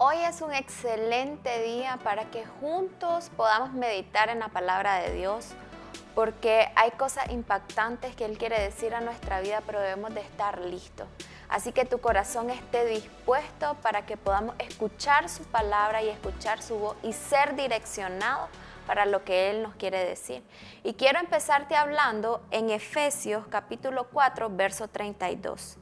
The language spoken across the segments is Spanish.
Hoy es un excelente día para que juntos podamos meditar en la palabra de Dios, porque hay cosas impactantes que Él quiere decir a nuestra vida, pero debemos de estar listos. Así que tu corazón esté dispuesto para que podamos escuchar su palabra y escuchar su voz y ser direccionado para lo que Él nos quiere decir. Y quiero empezarte hablando en Efesios capítulo 4, verso 32.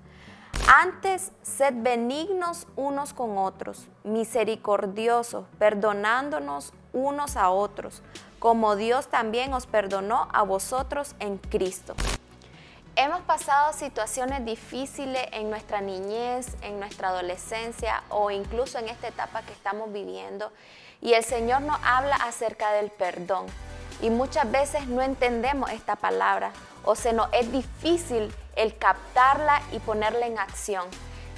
Antes, sed benignos unos con otros, misericordiosos, perdonándonos unos a otros, como Dios también os perdonó a vosotros en Cristo. Hemos pasado situaciones difíciles en nuestra niñez, en nuestra adolescencia o incluso en esta etapa que estamos viviendo y el Señor nos habla acerca del perdón. Y muchas veces no entendemos esta palabra o se nos es difícil el captarla y ponerla en acción.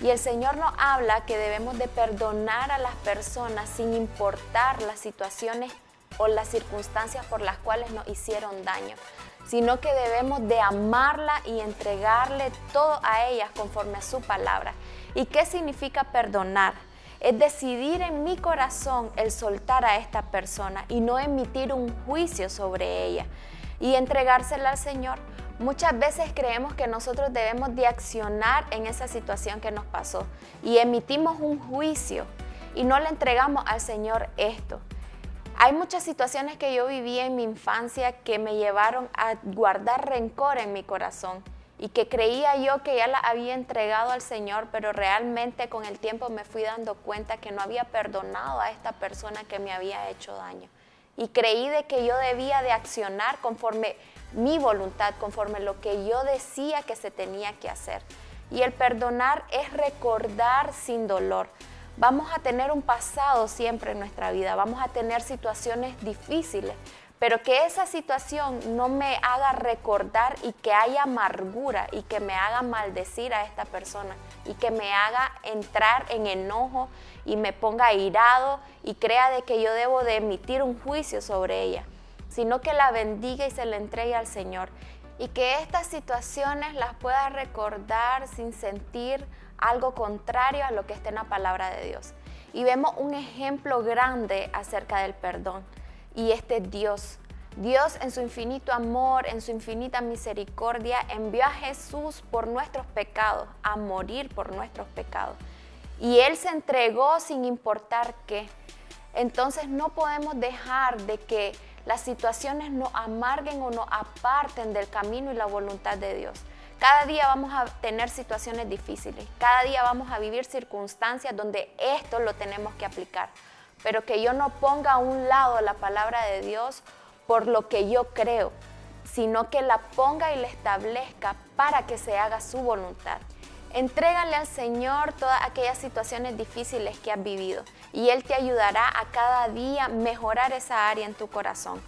Y el Señor nos habla que debemos de perdonar a las personas sin importar las situaciones o las circunstancias por las cuales nos hicieron daño, sino que debemos de amarla y entregarle todo a ellas conforme a su palabra. ¿Y qué significa perdonar? Es decidir en mi corazón el soltar a esta persona y no emitir un juicio sobre ella y entregársela al Señor Muchas veces creemos que nosotros debemos de accionar en esa situación que nos pasó y emitimos un juicio y no le entregamos al Señor esto. Hay muchas situaciones que yo viví en mi infancia que me llevaron a guardar rencor en mi corazón y que creía yo que ya la había entregado al Señor, pero realmente con el tiempo me fui dando cuenta que no había perdonado a esta persona que me había hecho daño. Y creí de que yo debía de accionar conforme mi voluntad, conforme lo que yo decía que se tenía que hacer. Y el perdonar es recordar sin dolor. Vamos a tener un pasado siempre en nuestra vida, vamos a tener situaciones difíciles, pero que esa situación no me haga recordar y que haya amargura y que me haga maldecir a esta persona y que me haga entrar en enojo y me ponga irado y crea de que yo debo de emitir un juicio sobre ella sino que la bendiga y se la entregue al Señor. Y que estas situaciones las pueda recordar sin sentir algo contrario a lo que está en la palabra de Dios. Y vemos un ejemplo grande acerca del perdón. Y este Dios. Dios en su infinito amor, en su infinita misericordia, envió a Jesús por nuestros pecados, a morir por nuestros pecados. Y Él se entregó sin importar qué. Entonces no podemos dejar de que las situaciones no amarguen o no aparten del camino y la voluntad de Dios. Cada día vamos a tener situaciones difíciles, cada día vamos a vivir circunstancias donde esto lo tenemos que aplicar, pero que yo no ponga a un lado la palabra de Dios por lo que yo creo, sino que la ponga y la establezca para que se haga su voluntad. Entrégale al Señor todas aquellas situaciones difíciles que has vivido y Él te ayudará a cada día mejorar esa área en tu corazón.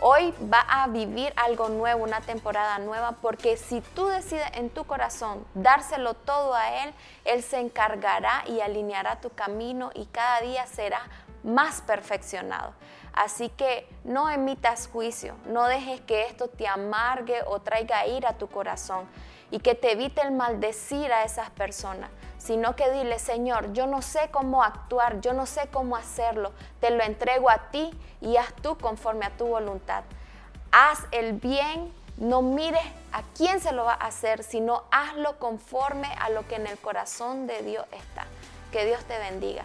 Hoy va a vivir algo nuevo, una temporada nueva, porque si tú decides en tu corazón dárselo todo a Él, Él se encargará y alineará tu camino y cada día será más perfeccionado. Así que no emitas juicio, no dejes que esto te amargue o traiga ira a tu corazón y que te evite el maldecir a esas personas, sino que dile, Señor, yo no sé cómo actuar, yo no sé cómo hacerlo, te lo entrego a ti y haz tú conforme a tu voluntad. Haz el bien, no mires a quién se lo va a hacer, sino hazlo conforme a lo que en el corazón de Dios está. Que Dios te bendiga.